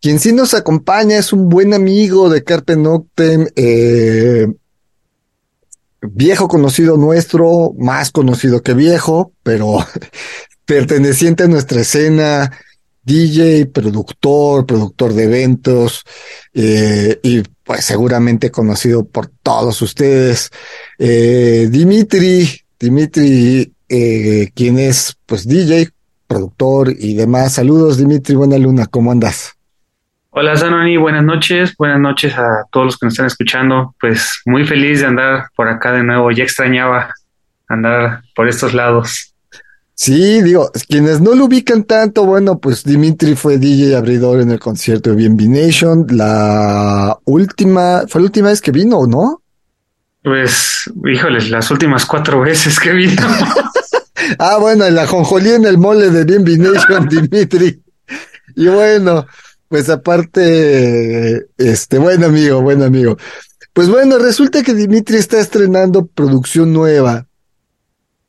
Quien sí nos acompaña es un buen amigo de Carpe Noctem, eh, viejo conocido nuestro, más conocido que viejo, pero perteneciente a nuestra escena, DJ, productor, productor de eventos, eh, y pues seguramente conocido por todos ustedes. Eh, Dimitri, Dimitri, eh, quien es pues DJ, productor y demás. Saludos, Dimitri, buena luna, ¿cómo andas? Hola Zanoni, buenas noches, buenas noches a todos los que nos están escuchando. Pues muy feliz de andar por acá de nuevo, ya extrañaba andar por estos lados. Sí, digo, quienes no lo ubican tanto, bueno, pues Dimitri fue DJ abridor en el concierto de BNB Nation, la última, fue la última vez que vino, ¿no? Pues, híjoles, las últimas cuatro veces que vino. ah, bueno, la jonjolí en el mole de BNB Nation, Dimitri. Y bueno, pues aparte, este, buen amigo, buen amigo. Pues bueno, resulta que Dimitri está estrenando producción nueva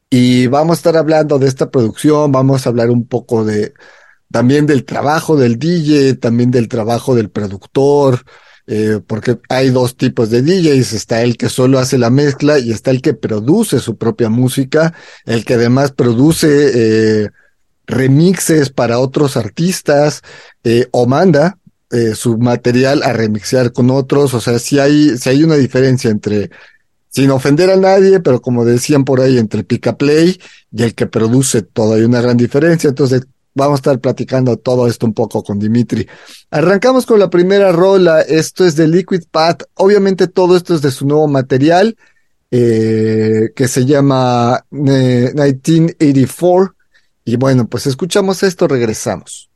y vamos a estar hablando de esta producción, vamos a hablar un poco de también del trabajo del DJ, también del trabajo del productor, eh, porque hay dos tipos de DJs, está el que solo hace la mezcla y está el que produce su propia música, el que además produce eh, remixes para otros artistas eh, o manda eh, su material a remixear con otros. O sea, si hay, si hay una diferencia entre, sin ofender a nadie, pero como decían por ahí, entre Pica Play y el que produce todo, hay una gran diferencia. Entonces, vamos a estar platicando todo esto un poco con Dimitri. Arrancamos con la primera rola. Esto es de Liquid Path. Obviamente, todo esto es de su nuevo material. Eh, que se llama 1984 eh, y bueno, pues escuchamos esto, regresamos.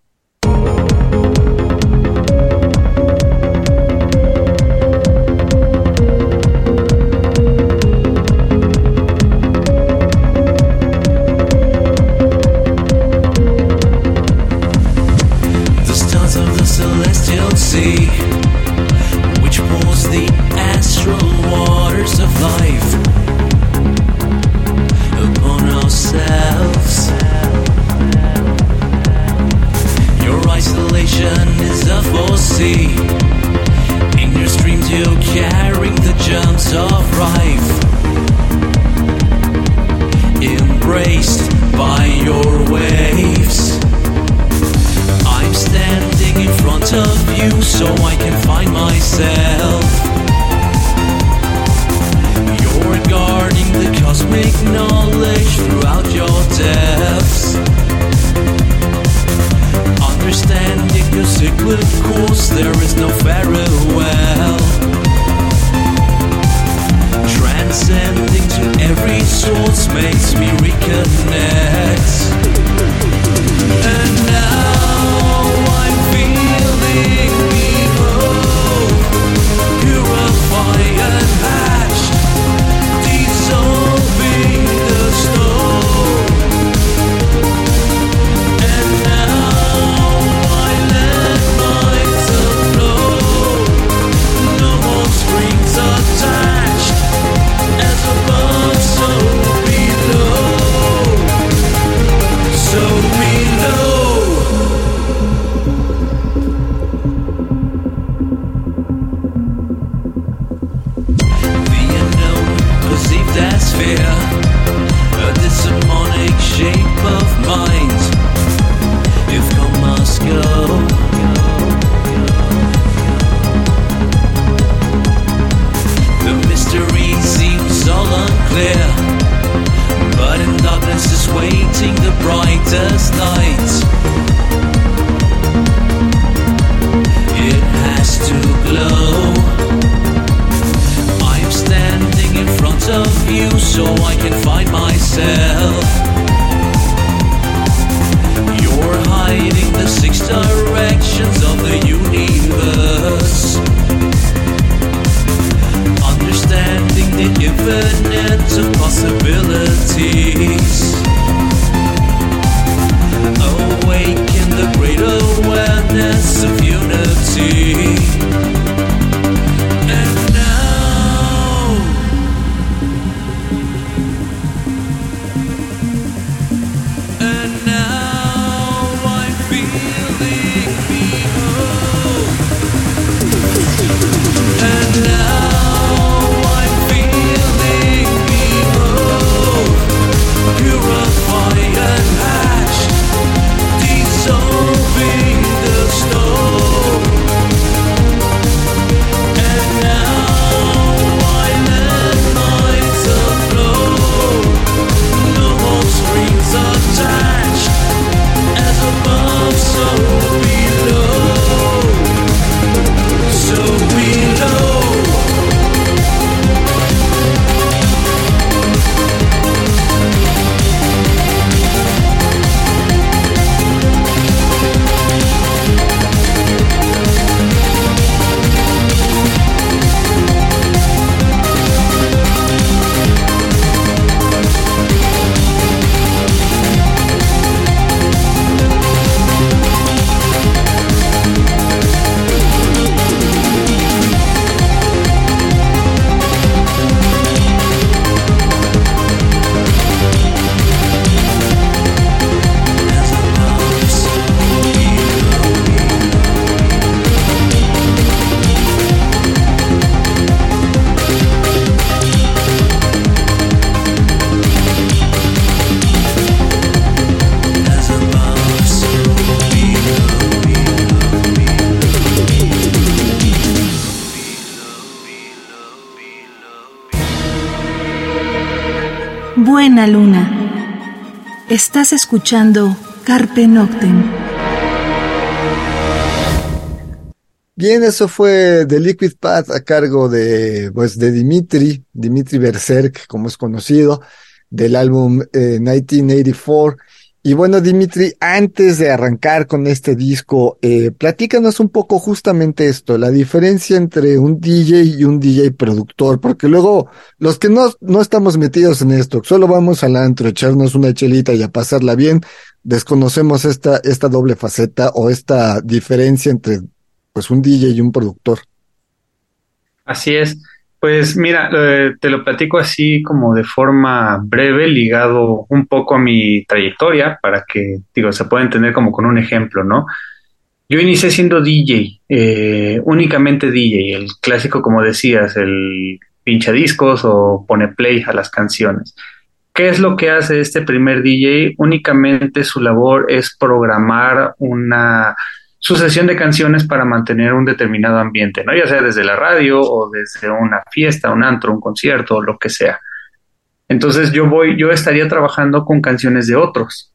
see. In your streams, you're carrying the germs of life. Embraced by your waves. I'm standing in front of you so I can find myself. You're guarding the cosmic knowledge throughout your depths. Understand music will course, there is no farewell. Transcending to every source makes me reconnect. And now I'm feeling. The Buena luna. Estás escuchando Carpe Noctem. Bien, eso fue The Liquid Path a cargo de, pues, de Dimitri, Dimitri Berserk, como es conocido, del álbum eh, 1984. Y bueno, Dimitri, antes de arrancar con este disco, eh, platícanos un poco justamente esto, la diferencia entre un DJ y un DJ productor, porque luego los que no, no estamos metidos en esto, solo vamos al antro, echarnos una chelita y a pasarla bien, desconocemos esta, esta doble faceta o esta diferencia entre pues un DJ y un productor. Así es. Pues mira, eh, te lo platico así como de forma breve, ligado un poco a mi trayectoria, para que, digo, se pueda entender como con un ejemplo, ¿no? Yo inicié siendo DJ, eh, únicamente DJ, el clásico, como decías, el pincha discos o pone play a las canciones. ¿Qué es lo que hace este primer DJ? Únicamente su labor es programar una sucesión de canciones para mantener un determinado ambiente, ¿no? Ya sea desde la radio o desde una fiesta, un antro, un concierto, lo que sea. Entonces yo voy, yo estaría trabajando con canciones de otros.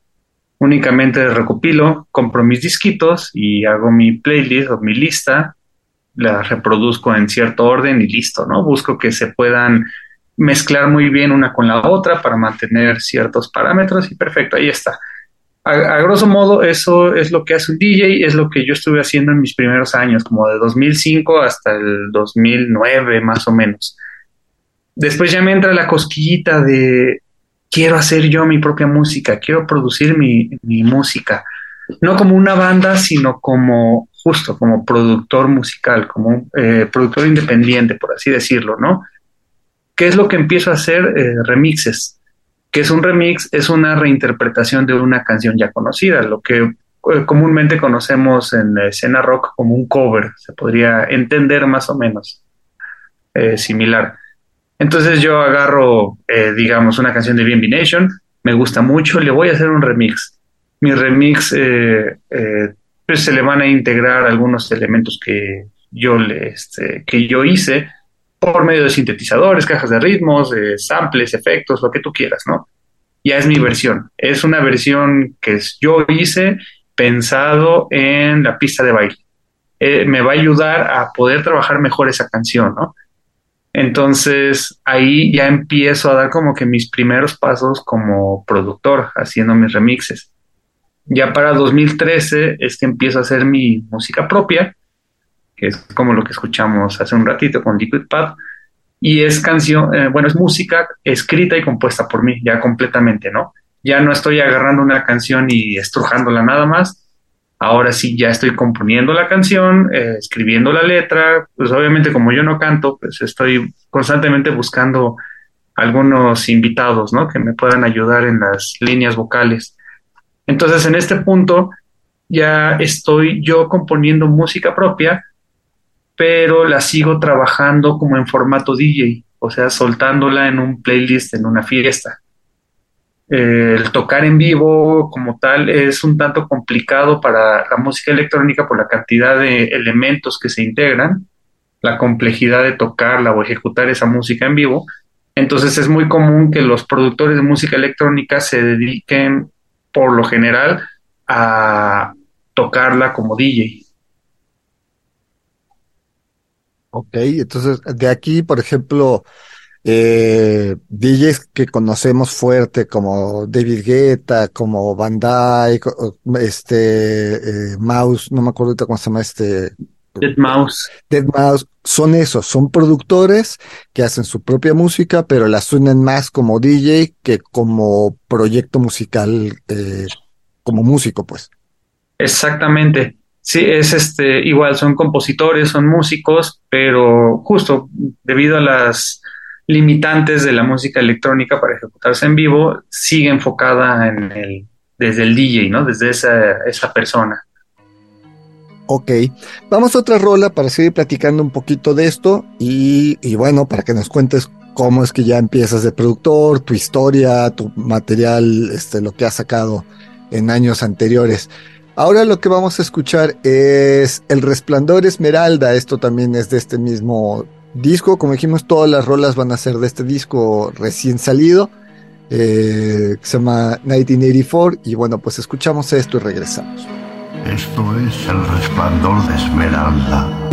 Únicamente recopilo, compro mis disquitos y hago mi playlist o mi lista, la reproduzco en cierto orden y listo, ¿no? Busco que se puedan mezclar muy bien una con la otra para mantener ciertos parámetros y perfecto, ahí está. A, grosso modo, eso es lo que hace un DJ, es lo que yo estuve haciendo en mis primeros años, como de 2005 hasta el 2009 más o menos. Después ya me entra la cosquillita de quiero hacer yo mi propia música, quiero producir mi, mi música, no como una banda, sino como justo como productor musical, como eh, productor independiente, por así decirlo, ¿no? ¿Qué es lo que empiezo a hacer? Eh, remixes que es un remix, es una reinterpretación de una canción ya conocida, lo que eh, comúnmente conocemos en la escena rock como un cover, se podría entender más o menos eh, similar. Entonces yo agarro, eh, digamos, una canción de BNB Nation, me gusta mucho, le voy a hacer un remix. Mi remix, pues se le van a integrar algunos elementos que yo, le, este, que yo hice, por medio de sintetizadores, cajas de ritmos, de samples, efectos, lo que tú quieras, ¿no? Ya es mi versión. Es una versión que yo hice pensado en la pista de baile. Eh, me va a ayudar a poder trabajar mejor esa canción, ¿no? Entonces ahí ya empiezo a dar como que mis primeros pasos como productor, haciendo mis remixes. Ya para 2013 es que empiezo a hacer mi música propia, que es como lo que escuchamos hace un ratito con Liquid Pub, y es canción, eh, bueno, es música escrita y compuesta por mí, ya completamente, ¿no? Ya no estoy agarrando una canción y estrujándola nada más, Ahora sí, ya estoy componiendo la canción, eh, escribiendo la letra, pues obviamente como yo no canto, pues estoy constantemente buscando algunos invitados, ¿no? Que me puedan ayudar en las líneas vocales. Entonces, en este punto ya estoy yo componiendo música propia, pero la sigo trabajando como en formato DJ, o sea, soltándola en un playlist en una fiesta el tocar en vivo como tal es un tanto complicado para la música electrónica por la cantidad de elementos que se integran, la complejidad de tocarla o ejecutar esa música en vivo. Entonces es muy común que los productores de música electrónica se dediquen por lo general a tocarla como DJ. Ok, entonces de aquí, por ejemplo, eh, DJs que conocemos fuerte como David Guetta, como Van Dyke, este eh, Mouse, no me acuerdo cómo se llama este. Dead Mouse. Dead Mouse, son esos, son productores que hacen su propia música, pero la suenan más como DJ que como proyecto musical, eh, como músico, pues. Exactamente. Sí, es este, igual, son compositores, son músicos, pero justo debido a las limitantes de la música electrónica para ejecutarse en vivo sigue enfocada en el, desde el DJ, ¿no? Desde esa, esa persona. Ok, vamos a otra rola para seguir platicando un poquito de esto y, y, bueno, para que nos cuentes cómo es que ya empiezas de productor, tu historia, tu material, este, lo que has sacado en años anteriores. Ahora lo que vamos a escuchar es El Resplandor Esmeralda, esto también es de este mismo disco. Como dijimos, todas las rolas van a ser de este disco recién salido, eh, se llama 1984. Y bueno, pues escuchamos esto y regresamos. Esto es el resplandor de Esmeralda.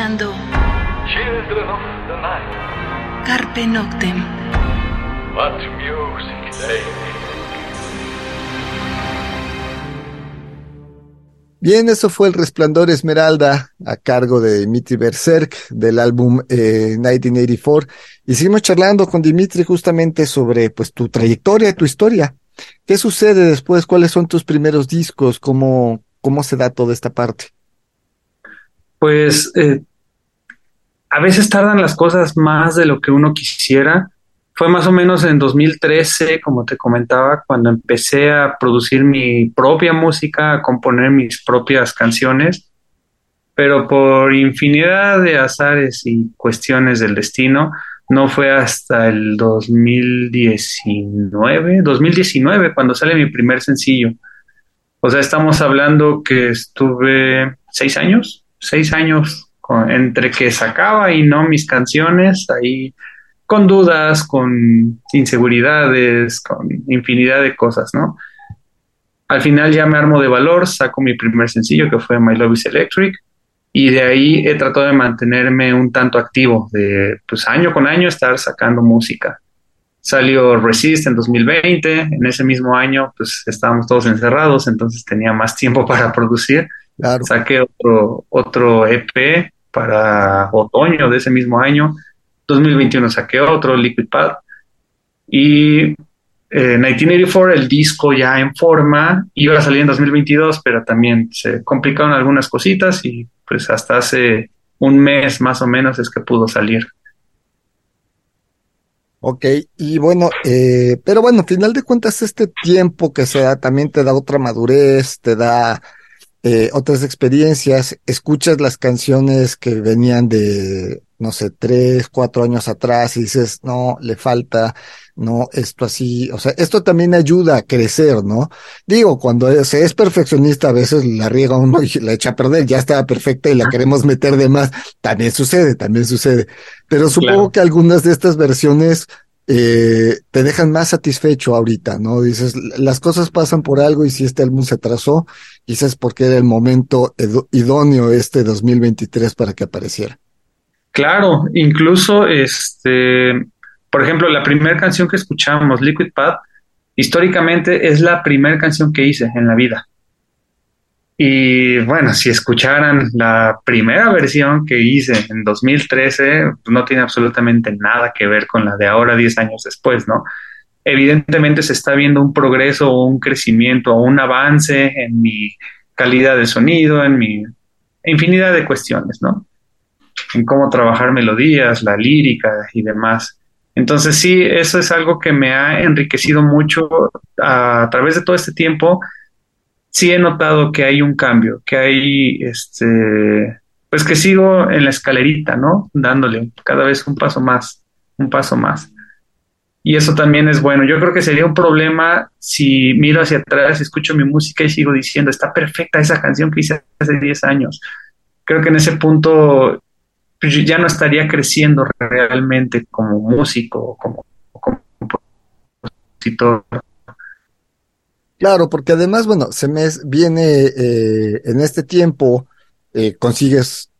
Escuchando Carpe Noctem. Bien, eso fue El Resplandor Esmeralda a cargo de Dimitri Berserk del álbum eh, 1984 y seguimos charlando con Dimitri justamente sobre pues tu trayectoria, tu historia. ¿Qué sucede después? ¿Cuáles son tus primeros discos? ¿Cómo, cómo se da toda esta parte? Pues eh, a veces tardan las cosas más de lo que uno quisiera. Fue más o menos en 2013, como te comentaba, cuando empecé a producir mi propia música, a componer mis propias canciones, pero por infinidad de azares y cuestiones del destino, no fue hasta el 2019, 2019 cuando sale mi primer sencillo. O sea, estamos hablando que estuve seis años, seis años entre que sacaba y no mis canciones, ahí con dudas, con inseguridades, con infinidad de cosas, ¿no? Al final ya me armo de valor, saco mi primer sencillo que fue My Love is Electric y de ahí he tratado de mantenerme un tanto activo, de pues año con año estar sacando música. Salió Resist en 2020, en ese mismo año pues estábamos todos encerrados, entonces tenía más tiempo para producir. Saqué otro, otro EP para otoño de ese mismo año. 2021 saqué otro, Liquid Pad. Y eh, 1984, el disco ya en forma, iba a salir en 2022, pero también se complicaron algunas cositas y pues hasta hace un mes más o menos es que pudo salir. Ok, y bueno, eh, pero bueno, al final de cuentas este tiempo que se da también te da otra madurez, te da eh, otras experiencias, escuchas las canciones que venían de, no sé, tres, cuatro años atrás y dices, no, le falta, no, esto así, o sea, esto también ayuda a crecer, ¿no? Digo, cuando se es perfeccionista a veces la riega uno y la echa a perder, ya estaba perfecta y la queremos meter de más, también sucede, también sucede. Pero supongo que algunas de estas versiones eh, te dejan más satisfecho ahorita, ¿no? Dices, las cosas pasan por algo y si este álbum se atrasó, quizás porque era el momento idóneo este 2023 para que apareciera. Claro, incluso este, por ejemplo, la primera canción que escuchamos, Liquid Pad, históricamente es la primera canción que hice en la vida. Y bueno, si escucharan la primera versión que hice en 2013, pues no tiene absolutamente nada que ver con la de ahora, 10 años después, ¿no? Evidentemente se está viendo un progreso un crecimiento un avance en mi calidad de sonido, en mi infinidad de cuestiones, ¿no? En cómo trabajar melodías, la lírica y demás. Entonces sí, eso es algo que me ha enriquecido mucho a, a través de todo este tiempo sí he notado que hay un cambio, que hay, este, pues que sigo en la escalerita, ¿no? Dándole cada vez un paso más, un paso más. Y eso también es bueno. Yo creo que sería un problema si miro hacia atrás, escucho mi música y sigo diciendo, está perfecta esa canción que hice hace 10 años. Creo que en ese punto pues, ya no estaría creciendo realmente como músico, como, como compositor. Claro, porque además, bueno, se me viene eh, en este tiempo, eh, consigues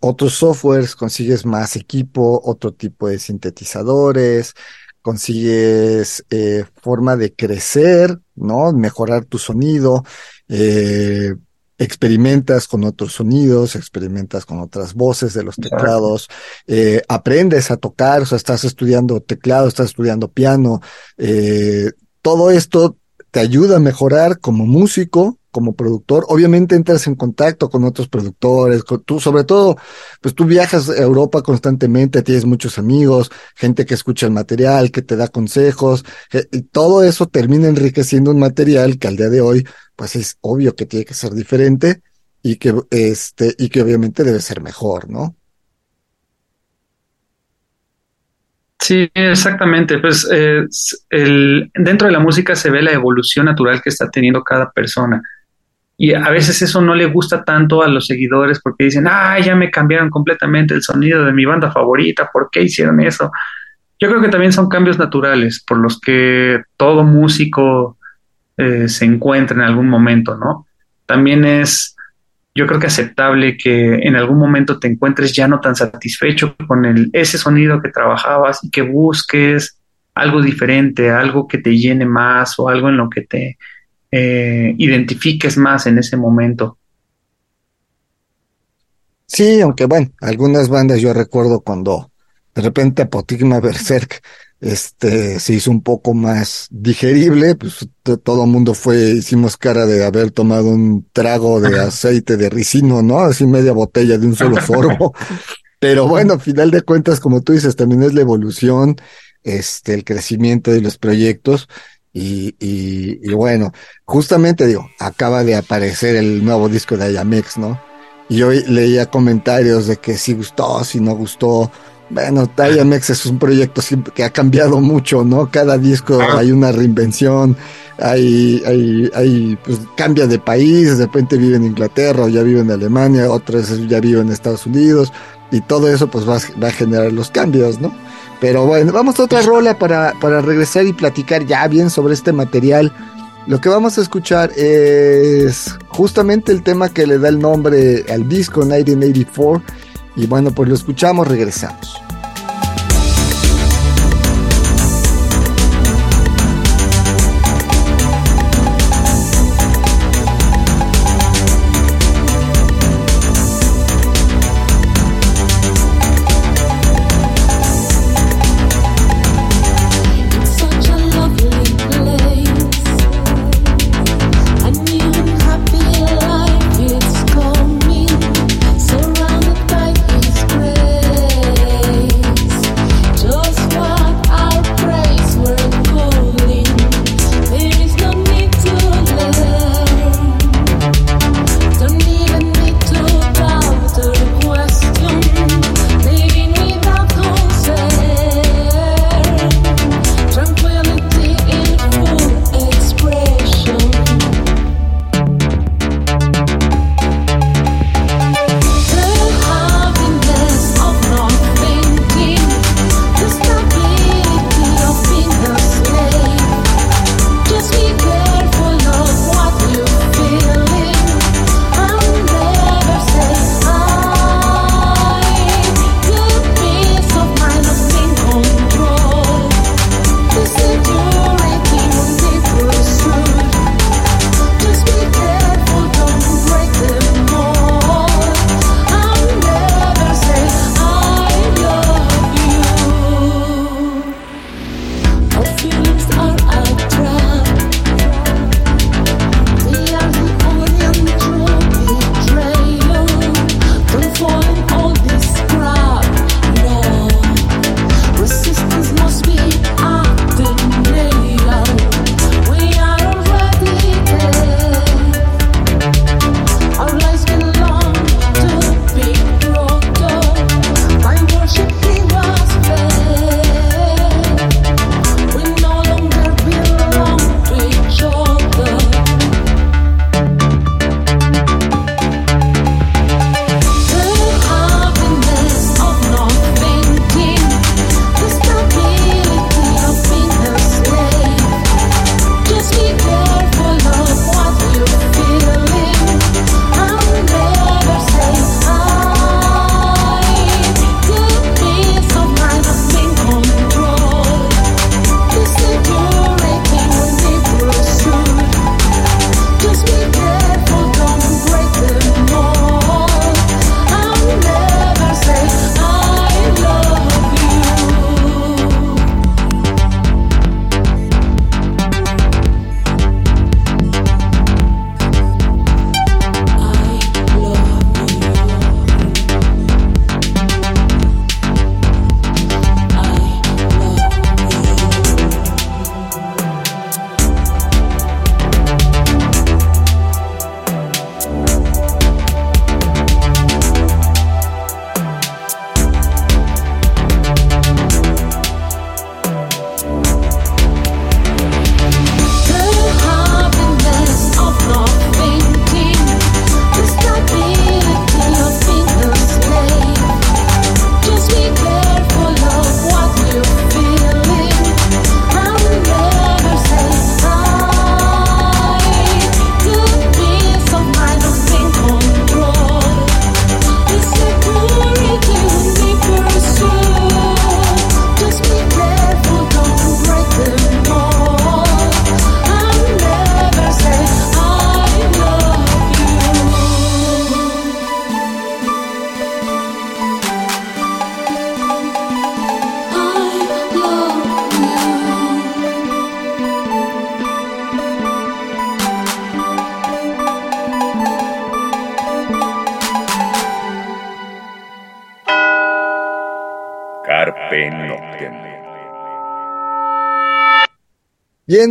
otros softwares, consigues más equipo, otro tipo de sintetizadores, consigues eh, forma de crecer, ¿no? Mejorar tu sonido, eh, experimentas con otros sonidos, experimentas con otras voces de los teclados, eh, aprendes a tocar, o sea, estás estudiando teclado, estás estudiando piano, eh, todo esto te ayuda a mejorar como músico, como productor. Obviamente entras en contacto con otros productores, tú sobre todo, pues tú viajas a Europa constantemente, tienes muchos amigos, gente que escucha el material, que te da consejos, y todo eso termina enriqueciendo un material que al día de hoy, pues es obvio que tiene que ser diferente y que este y que obviamente debe ser mejor, ¿no? Sí, exactamente. Pues eh, el, dentro de la música se ve la evolución natural que está teniendo cada persona. Y a veces eso no le gusta tanto a los seguidores porque dicen, ah, ya me cambiaron completamente el sonido de mi banda favorita, ¿por qué hicieron eso? Yo creo que también son cambios naturales por los que todo músico eh, se encuentra en algún momento, ¿no? También es yo creo que aceptable que en algún momento te encuentres ya no tan satisfecho con ese sonido que trabajabas y que busques algo diferente, algo que te llene más o algo en lo que te eh, identifiques más en ese momento. Sí, aunque bueno, algunas bandas yo recuerdo cuando de repente Apotigma Berserk este se hizo un poco más digerible, pues todo el mundo fue, hicimos cara de haber tomado un trago de aceite de ricino, ¿no? Así media botella de un solo sorbo. Pero bueno, al final de cuentas, como tú dices, también es la evolución, este, el crecimiento de los proyectos. Y, y, y bueno, justamente digo, acaba de aparecer el nuevo disco de Ayamex, ¿no? Y hoy leía comentarios de que si gustó, si no gustó. Bueno, Ayamex es un proyecto que ha cambiado mucho, ¿no? Cada disco hay una reinvención, hay, hay, hay, pues cambia de país, de repente vive en Inglaterra o ya vive en Alemania, otras ya vive en Estados Unidos, y todo eso pues va, va a generar los cambios, ¿no? Pero bueno, vamos a otra rola para, para regresar y platicar ya bien sobre este material. Lo que vamos a escuchar es justamente el tema que le da el nombre al disco 1984. Y bueno, pues lo escuchamos, regresamos.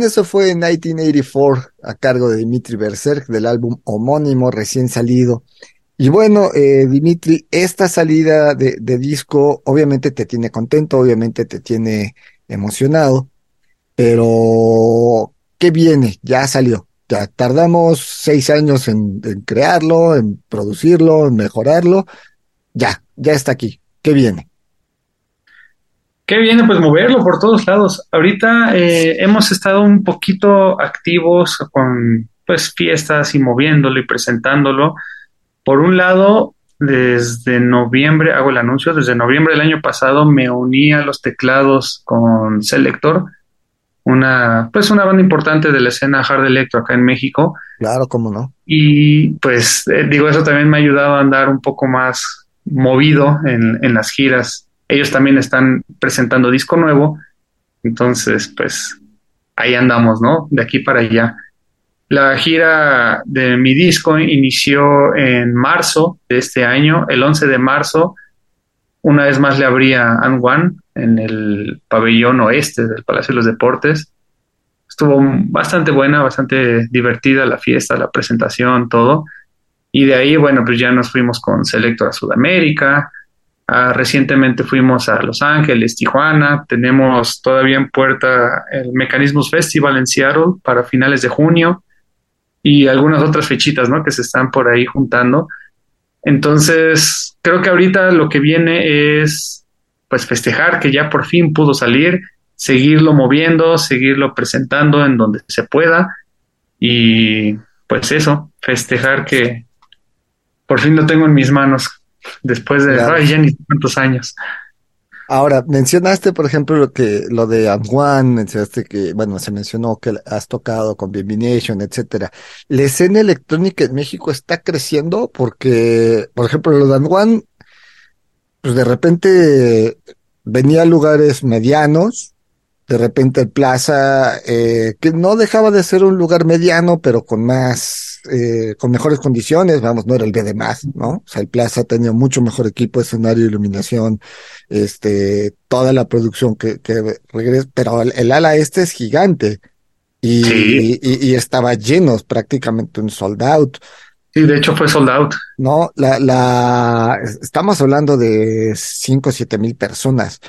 Eso fue en 1984 a cargo de Dimitri Berserk del álbum homónimo recién salido. Y bueno, eh, Dimitri, esta salida de, de disco obviamente te tiene contento, obviamente te tiene emocionado, pero ¿qué viene? Ya salió. Ya tardamos seis años en, en crearlo, en producirlo, en mejorarlo. Ya, ya está aquí. ¿Qué viene? ¿Qué viene? Pues moverlo por todos lados. Ahorita eh, hemos estado un poquito activos con pues fiestas y moviéndolo y presentándolo. Por un lado, desde noviembre, hago el anuncio, desde noviembre del año pasado me uní a los teclados con Selector, una, pues una banda importante de la escena hard electro acá en México. Claro, cómo no. Y pues eh, digo, eso también me ha ayudado a andar un poco más movido en, en las giras ellos también están presentando disco nuevo, entonces pues ahí andamos, ¿no? De aquí para allá. La gira de mi disco inició en marzo de este año, el 11 de marzo. Una vez más le abría An One en el pabellón oeste del Palacio de los Deportes. Estuvo bastante buena, bastante divertida la fiesta, la presentación, todo. Y de ahí, bueno, pues ya nos fuimos con Selector a Sudamérica, Ah, recientemente fuimos a Los Ángeles, Tijuana. Tenemos todavía en puerta el Mecanismos Festival en Seattle para finales de junio y algunas otras fechitas, ¿no? Que se están por ahí juntando. Entonces, creo que ahorita lo que viene es, pues, festejar que ya por fin pudo salir, seguirlo moviendo, seguirlo presentando en donde se pueda y, pues, eso, festejar que por fin lo tengo en mis manos después de ya ni tantos años. Ahora, mencionaste, por ejemplo, lo que, lo de Amwan, mencionaste que, bueno, se mencionó que has tocado con Nation, etcétera. La escena electrónica en México está creciendo porque, por ejemplo, lo de Amwan, pues de repente venía a lugares medianos, de repente el Plaza, eh, que no dejaba de ser un lugar mediano, pero con más, eh, con mejores condiciones, vamos, no era el B de más, ¿no? O sea, el Plaza tenía mucho mejor equipo, escenario, iluminación, este, toda la producción que, que regresa, pero el, ala este es gigante y, y, y, estaba lleno, prácticamente un sold out. Sí, de hecho fue sold out. No, la, la, estamos hablando de cinco o siete mil personas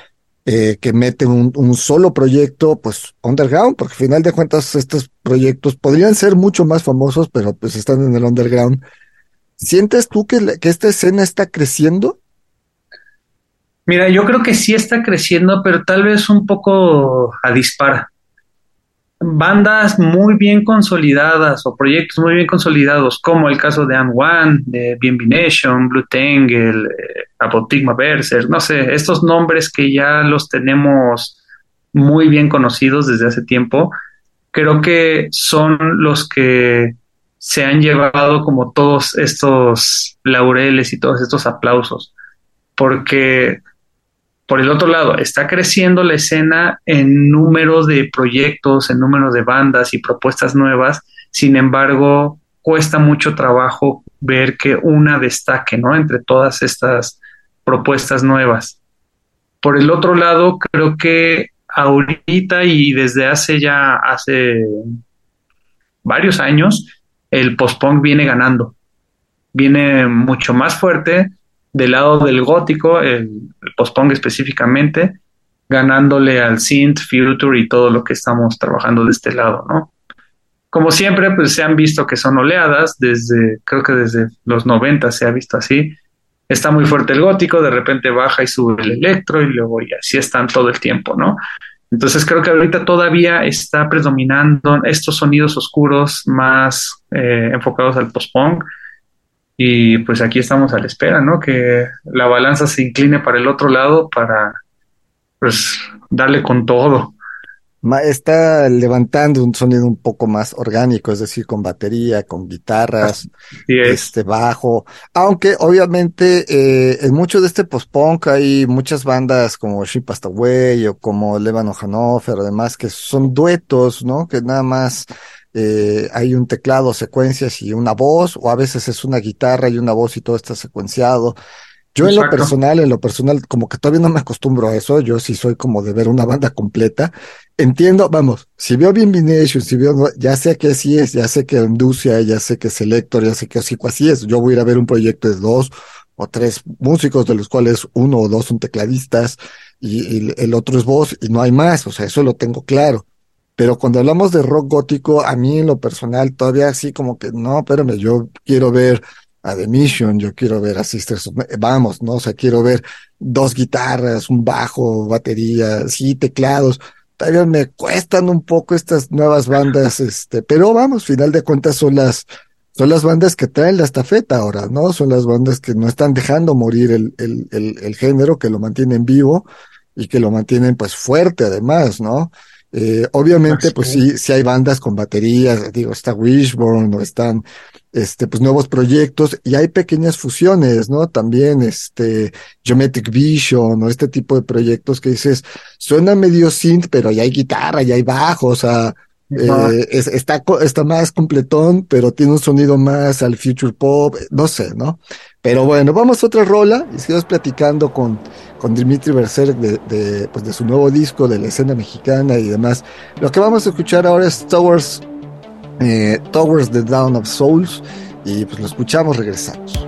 eh, que meten un, un, solo proyecto, pues, underground, porque al final de cuentas estos proyectos podrían ser mucho más famosos, pero pues están en el underground. ¿Sientes tú que, que esta escena está creciendo? Mira, yo creo que sí está creciendo, pero tal vez un poco a dispara bandas muy bien consolidadas o proyectos muy bien consolidados, como el caso de Am One, de BNB Nation, Blue Tangle, eh, Apotigma Berser, no sé, estos nombres que ya los tenemos muy bien conocidos desde hace tiempo, creo que son los que se han llevado como todos estos laureles y todos estos aplausos, porque por el otro lado, está creciendo la escena en número de proyectos, en número de bandas y propuestas nuevas. Sin embargo, cuesta mucho trabajo ver que una destaque, ¿no? Entre todas estas propuestas nuevas. Por el otro lado, creo que ahorita y desde hace ya, hace varios años, el post-punk viene ganando. Viene mucho más fuerte, del lado del gótico, el, el específicamente, ganándole al synth, future y todo lo que estamos trabajando de este lado, ¿no? Como siempre, pues se han visto que son oleadas, desde, creo que desde los 90 se ha visto así. Está muy fuerte el gótico, de repente baja y sube el electro y luego y así están todo el tiempo, ¿no? Entonces creo que ahorita todavía está predominando estos sonidos oscuros más eh, enfocados al post-punk y pues aquí estamos a la espera, ¿no? Que la balanza se incline para el otro lado para, pues, darle con todo. Está levantando un sonido un poco más orgánico, es decir, con batería, con guitarras, este bajo. Aunque obviamente eh, en mucho de este post-punk hay muchas bandas como Away o como Levano Hanover, además que son duetos, ¿no? Que nada más eh, hay un teclado, secuencias y una voz, o a veces es una guitarra y una voz y todo está secuenciado, Yo en lo personal, en lo personal, como que todavía no me acostumbro a eso. Yo sí soy como de ver una banda completa. Entiendo, vamos, si veo bien Nation, si veo, ya sé que así es, ya sé que Inducia, ya sé que Selector, ya sé que Hocico así es. Yo voy a ir a ver un proyecto de dos o tres músicos, de los cuales uno o dos son tecladistas y, y el otro es voz y no hay más. O sea, eso lo tengo claro. Pero cuando hablamos de rock gótico, a mí en lo personal todavía así como que no, espérame, yo quiero ver a The Mission, yo quiero ver a Sisters Ma- vamos, ¿no? O sea, quiero ver dos guitarras, un bajo, batería, sí, teclados. Todavía me cuestan un poco estas nuevas bandas, este, pero vamos, final de cuentas son las, son las bandas que traen la estafeta ahora, ¿no? Son las bandas que no están dejando morir el, el, el, el género, que lo mantienen vivo y que lo mantienen pues fuerte además, ¿no? Eh, obviamente, pues es. sí, sí hay bandas con baterías, digo, está Wishbone o están, este, pues nuevos proyectos y hay pequeñas fusiones, ¿no? También, este, Geometric Vision o este tipo de proyectos que dices, suena medio synth, pero ya hay guitarra, ya hay bajo, o sea, eh, es- está, está más completón, pero tiene un sonido más al future pop, no sé, ¿no? Pero bueno, vamos a otra rola y seguimos platicando con, con Dimitri Berserk de, pues de su nuevo disco, de la escena mexicana y demás. Lo que vamos a escuchar ahora es Towers, eh, Towers the Down of Souls y pues lo escuchamos, regresamos.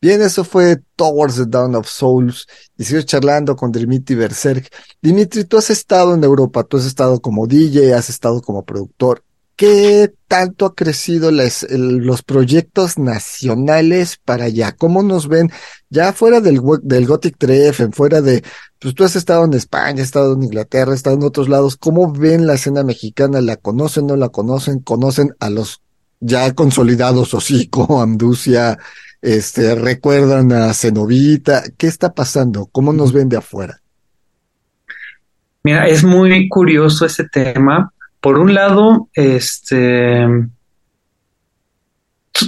Bien, eso fue Towards the Dawn of Souls. Y sigo charlando con Dimitri Berserk. Dimitri, tú has estado en Europa, tú has estado como DJ, has estado como productor. ¿Qué tanto ha crecido los proyectos nacionales para allá? ¿Cómo nos ven ya fuera del, del Gothic Treffen, fuera de, pues tú has estado en España, has estado en Inglaterra, has estado en otros lados, ¿cómo ven la escena mexicana? ¿La conocen, no la conocen? ¿Conocen a los ya consolidados Hocico, Amducia, este, recuerdan a Cenovita? ¿Qué está pasando? ¿Cómo nos ven de afuera? Mira, es muy curioso ese tema por un lado, este,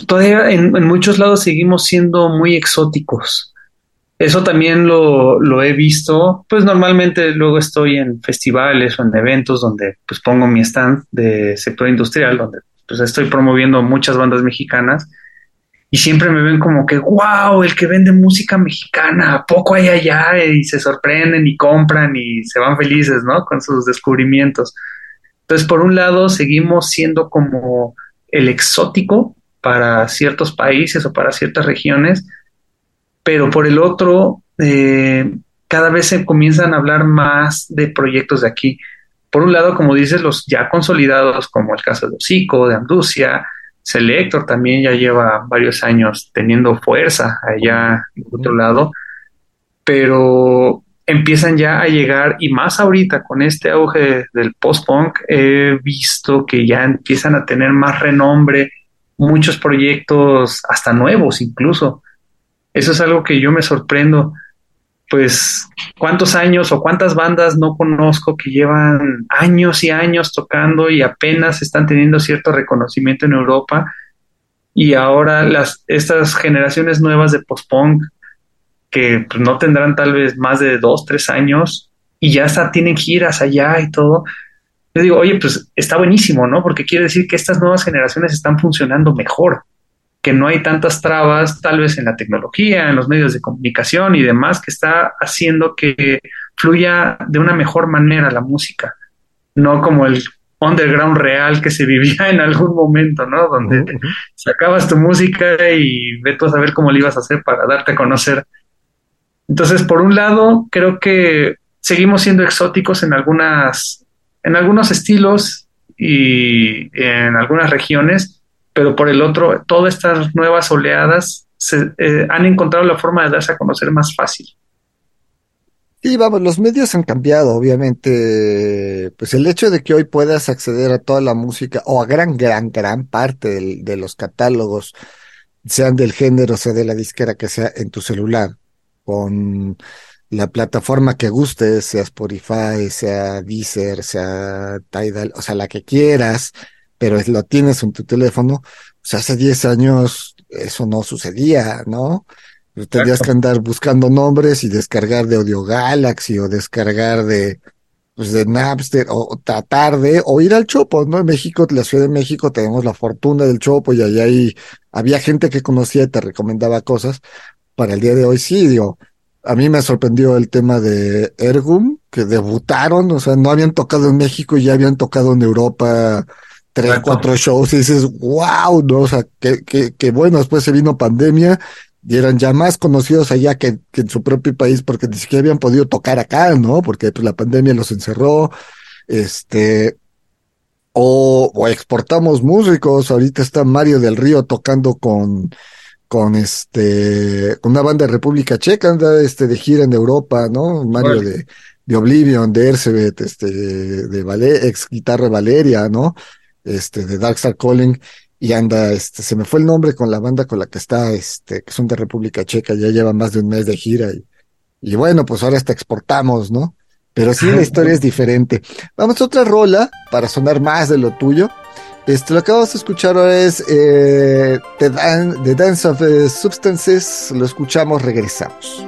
todavía en, muchos lados seguimos siendo muy exóticos. Eso también lo, lo, he visto, pues normalmente luego estoy en festivales o en eventos donde pues pongo mi stand de sector industrial, donde pues estoy promoviendo muchas bandas mexicanas y siempre me ven como que, wow, el que vende música mexicana, ¿a poco hay allá? Y se sorprenden y compran y se van felices, ¿no? Con sus descubrimientos. Entonces, por un lado, seguimos siendo como el exótico para ciertos países o para ciertas regiones, pero por el otro, eh, cada vez se comienzan a hablar más de proyectos de aquí. Por un lado, como dices, los ya consolidados, como el caso de Osico, de Anducia, Selector también ya lleva varios años teniendo fuerza allá en otro lado, pero empiezan ya a llegar, y más ahorita con este auge del post-punk, he visto que ya empiezan a tener más renombre, muchos proyectos, hasta nuevos incluso. Eso es algo que yo me sorprendo. Pues, ¿cuántos años o cuántas bandas no conozco que llevan años y años tocando y apenas están teniendo cierto reconocimiento en Europa? Y ahora las, estas generaciones nuevas de post-punk que no tendrán tal vez más de dos, tres años y ya tienen giras allá y todo. Yo digo, oye, pues está buenísimo, ¿no? Porque quiere decir que estas nuevas generaciones están funcionando mejor, que no hay tantas trabas tal vez en la tecnología, en los medios de comunicación y demás, que está haciendo que fluya de una mejor manera la música, no como el underground real que se vivía en algún momento, ¿no? Donde sacabas tu música y ve a saber cómo lo ibas a hacer para darte a conocer entonces, por un lado, creo que seguimos siendo exóticos en algunas, en algunos estilos y en algunas regiones, pero por el otro, todas estas nuevas oleadas se, eh, han encontrado la forma de darse a conocer más fácil. Sí, vamos, los medios han cambiado, obviamente. Pues el hecho de que hoy puedas acceder a toda la música o a gran, gran, gran parte de los catálogos, sean del género, sea de la disquera que sea en tu celular, con la plataforma que guste, sea Spotify, sea Deezer, sea Tidal, o sea, la que quieras, pero lo tienes en tu teléfono. O sea, hace 10 años eso no sucedía, ¿no? Tenías que andar buscando nombres y descargar de Audio Galaxy o descargar de, pues de Napster o tratar de, o ir al Chopo, ¿no? En México, la Ciudad de México tenemos la fortuna del Chopo y allá ahí había gente que conocía y te recomendaba cosas, para el día de hoy sí, digo, a mí me sorprendió el tema de Ergum, que debutaron, o sea, no habían tocado en México y ya habían tocado en Europa tres, cuatro shows y dices, wow, ¿no? O sea, que, que, que bueno, después se vino pandemia y eran ya más conocidos allá que, que, en su propio país porque ni siquiera habían podido tocar acá, ¿no? Porque pues, la pandemia los encerró, este, o, o exportamos músicos, ahorita está Mario del Río tocando con con este, con una banda de República Checa, anda este de gira en Europa, ¿no? Mario de, de Oblivion, de Ercebet, este, de, de ex guitarra Valeria, ¿no? Este, de Darkstar Calling, y anda, este, se me fue el nombre con la banda con la que está, este, que son de República Checa, ya lleva más de un mes de gira, y, y bueno, pues ahora hasta exportamos, ¿no? Pero sí, la historia es diferente. Vamos a otra rola para sonar más de lo tuyo. Este, lo que vamos a escuchar ahora es eh, The, Dance of Substances. Lo escuchamos, regresamos.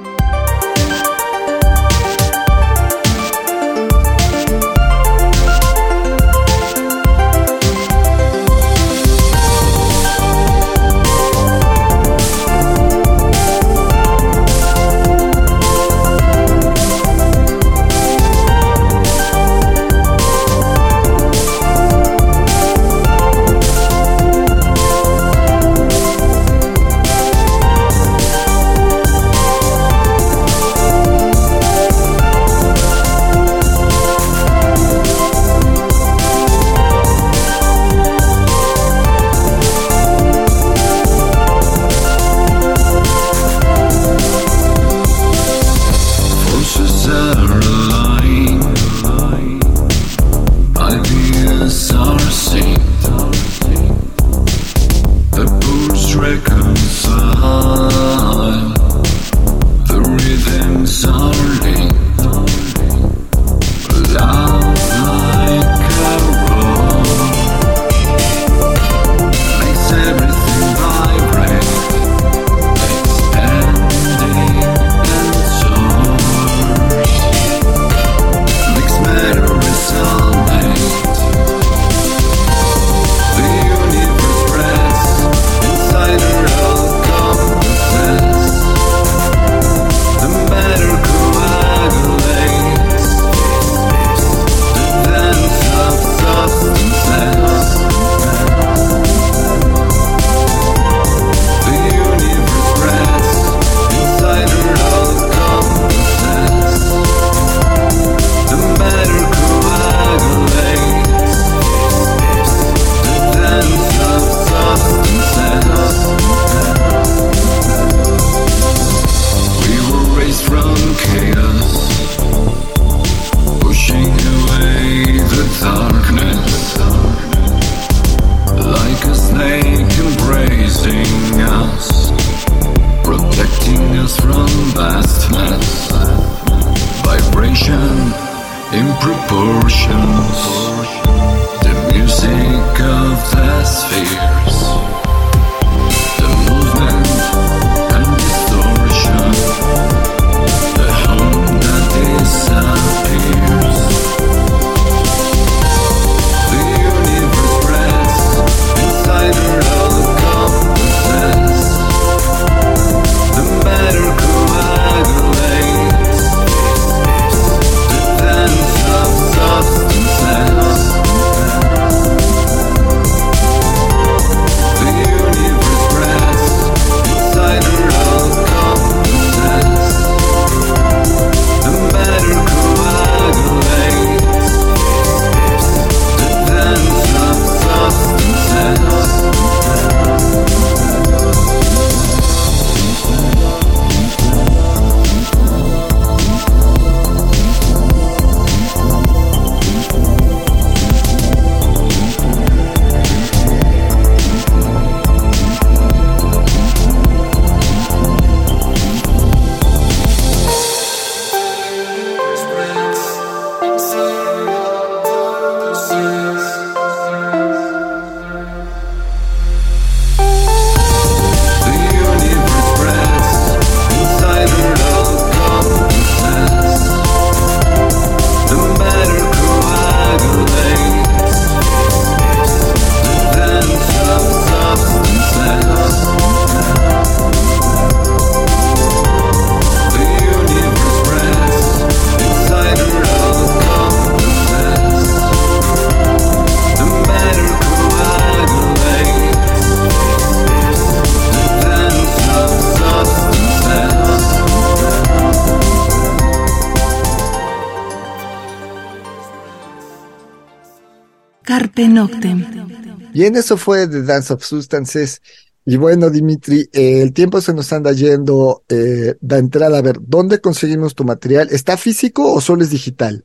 Bien, eso fue The Dance of Substances. Y bueno, Dimitri, eh, el tiempo se nos anda yendo. Eh, da entrada a ver, ¿dónde conseguimos tu material? ¿Está físico o solo es digital?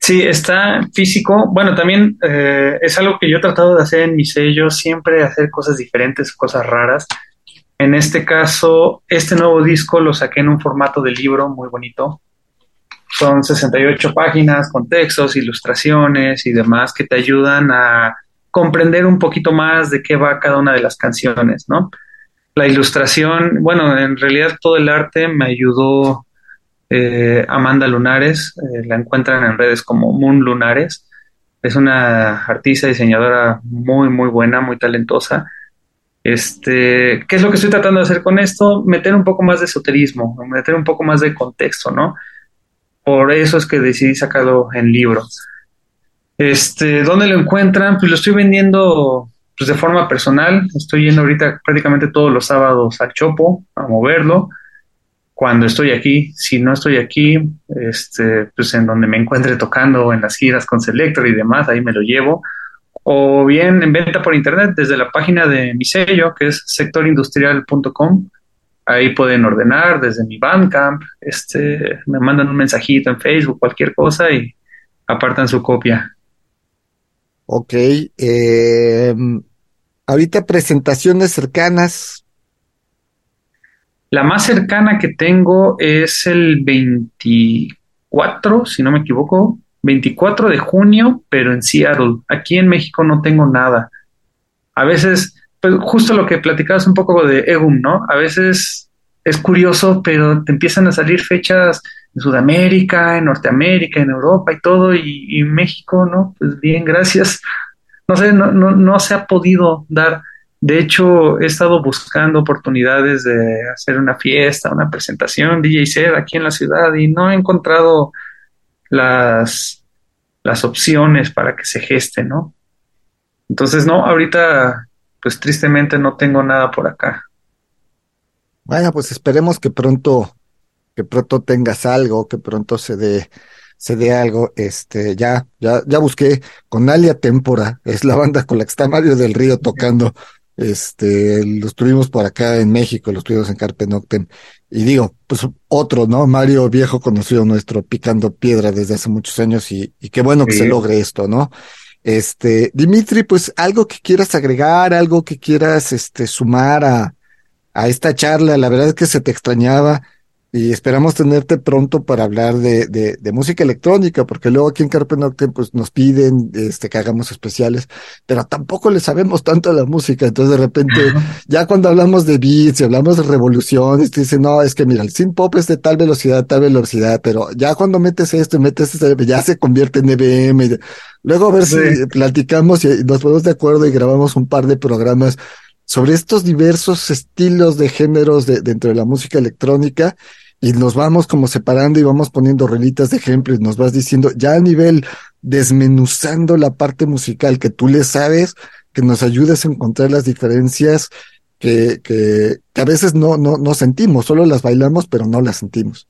Sí, está físico. Bueno, también eh, es algo que yo he tratado de hacer en mi sello, siempre hacer cosas diferentes, cosas raras. En este caso, este nuevo disco lo saqué en un formato de libro muy bonito. Son 68 páginas con textos, ilustraciones y demás que te ayudan a comprender un poquito más de qué va cada una de las canciones, ¿no? La ilustración, bueno, en realidad todo el arte me ayudó eh, Amanda Lunares, eh, la encuentran en redes como Moon Lunares, es una artista diseñadora muy, muy buena, muy talentosa. Este, ¿qué es lo que estoy tratando de hacer con esto? Meter un poco más de esoterismo, meter un poco más de contexto, ¿no? Por eso es que decidí sacarlo en libro. Este, ¿dónde lo encuentran? Pues lo estoy vendiendo pues, de forma personal. Estoy yendo ahorita prácticamente todos los sábados a Chopo a moverlo. Cuando estoy aquí, si no estoy aquí, este, pues en donde me encuentre tocando en las giras con Selector y demás, ahí me lo llevo. O bien en venta por internet desde la página de mi sello, que es sectorindustrial.com. Ahí pueden ordenar desde mi Bandcamp, este, me mandan un mensajito en Facebook, cualquier cosa y apartan su copia. Ok. Eh, ahorita presentaciones cercanas. La más cercana que tengo es el 24, si no me equivoco, 24 de junio, pero en Seattle. Aquí en México no tengo nada. A veces, pues justo lo que platicabas un poco de EGUM, ¿no? A veces es curioso, pero te empiezan a salir fechas en Sudamérica, en Norteamérica, en Europa y todo, y, México, ¿no? Pues bien, gracias. No sé, no, no, no se ha podido dar. De hecho, he estado buscando oportunidades de hacer una fiesta, una presentación, DJ set aquí en la ciudad y no he encontrado las, las opciones para que se geste, ¿no? Entonces, no, ahorita, pues tristemente no tengo nada por acá. Bueno, pues esperemos que pronto que pronto tengas algo, que pronto se dé, se dé algo. Este, ya, ya, ya busqué con Alia Tempora, es la banda con la que está Mario del Río tocando. Este, los tuvimos por acá en México, los tuvimos en Carpe Noctem. Y digo, pues otro, ¿no? Mario viejo conocido nuestro, picando piedra desde hace muchos años y, y qué bueno que se logre esto, ¿no? Este, Dimitri, pues algo que quieras agregar, algo que quieras, este, sumar a, a esta charla, la verdad es que se te extrañaba y esperamos tenerte pronto para hablar de, de, de, música electrónica, porque luego aquí en Carpe Noctem pues nos piden este, que hagamos especiales, pero tampoco le sabemos tanto a la música, entonces de repente ya cuando hablamos de beats y hablamos de revoluciones, te dicen, no, es que mira, el synth pop es de tal velocidad, tal velocidad, pero ya cuando metes esto y metes esto, ya se convierte en EBM. Luego a ver si platicamos y nos ponemos de acuerdo y grabamos un par de programas sobre estos diversos estilos de géneros de, dentro de la música electrónica y nos vamos como separando y vamos poniendo relitas de ejemplos, nos vas diciendo ya a nivel desmenuzando la parte musical que tú le sabes, que nos ayudes a encontrar las diferencias que, que, a veces no, no, no sentimos, solo las bailamos, pero no las sentimos.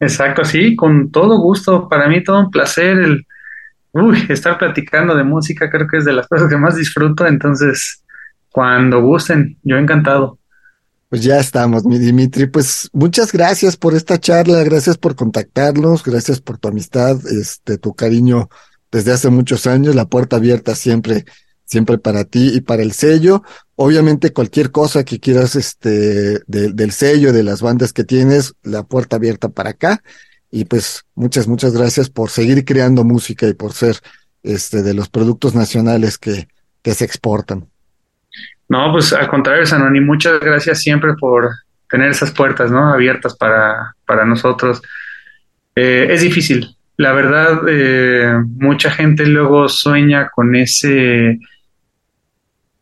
Exacto, sí, con todo gusto. Para mí todo un placer el estar platicando de música, creo que es de las cosas que más disfruto, entonces cuando gusten, yo encantado. Pues ya estamos, mi Dimitri. Pues muchas gracias por esta charla, gracias por contactarnos, gracias por tu amistad, este, tu cariño desde hace muchos años, la puerta abierta siempre, siempre para ti y para el sello. Obviamente cualquier cosa que quieras, este, del sello, de las bandas que tienes, la puerta abierta para acá. Y pues muchas, muchas gracias por seguir creando música y por ser, este, de los productos nacionales que, que se exportan. No, pues al contrario, Sanoni, muchas gracias siempre por tener esas puertas, ¿no? Abiertas para, para nosotros. Eh, es difícil. La verdad, eh, mucha gente luego sueña con ese,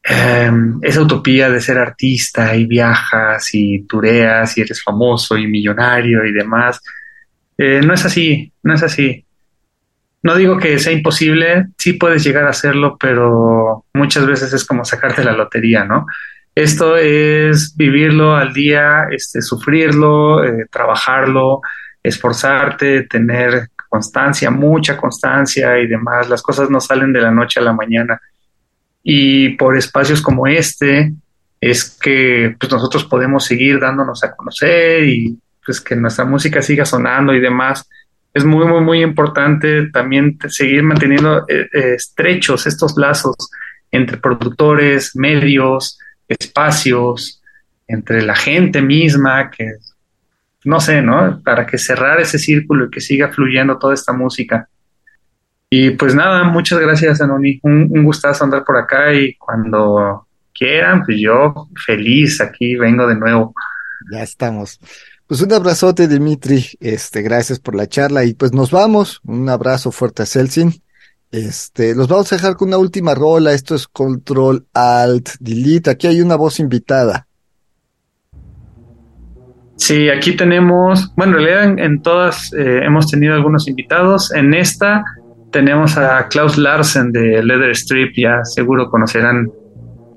em, esa utopía de ser artista y viajas y tureas y eres famoso y millonario y demás. Eh, no es así, no es así. No digo que sea imposible, sí puedes llegar a hacerlo, pero muchas veces es como sacarte la lotería, ¿no? Esto es vivirlo al día, este, sufrirlo, eh, trabajarlo, esforzarte, tener constancia, mucha constancia y demás. Las cosas no salen de la noche a la mañana. Y por espacios como este es que pues, nosotros podemos seguir dándonos a conocer y pues que nuestra música siga sonando y demás es muy, muy, muy importante también seguir manteniendo eh, eh, estrechos estos lazos entre productores, medios, espacios, entre la gente misma, que no sé, ¿no? Para que cerrar ese círculo y que siga fluyendo toda esta música. Y pues nada, muchas gracias, Anoni. Un, un gustazo andar por acá y cuando quieran, pues yo feliz aquí vengo de nuevo. Ya estamos. Pues un abrazote, Dimitri. Este, gracias por la charla y pues nos vamos. Un abrazo fuerte a Celsin. Este, los vamos a dejar con una última rola. Esto es Control Alt Delete. Aquí hay una voz invitada. Sí, aquí tenemos, bueno, en realidad en, todas eh, hemos tenido algunos invitados. En esta tenemos a Klaus Larsen de Leather Strip. Ya seguro conocerán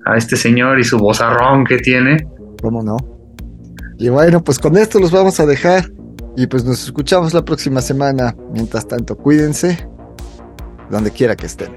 a este señor y su vozarrón que tiene. ¿Cómo no? Y bueno, pues con esto los vamos a dejar y pues nos escuchamos la próxima semana. Mientras tanto, cuídense donde quiera que estén.